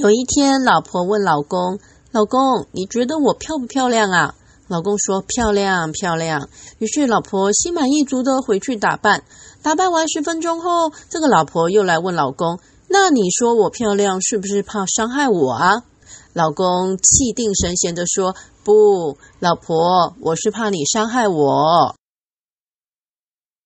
有一天，老婆问老公，老公，你觉得我漂不漂亮啊？老公说，漂亮，漂亮。于是老婆心满意足的回去打扮。打扮完十分钟后，这个老婆又来问老公，那你说我漂亮是不是怕伤害我啊？老公气定神闲的说，不，老婆，我是怕你伤害我。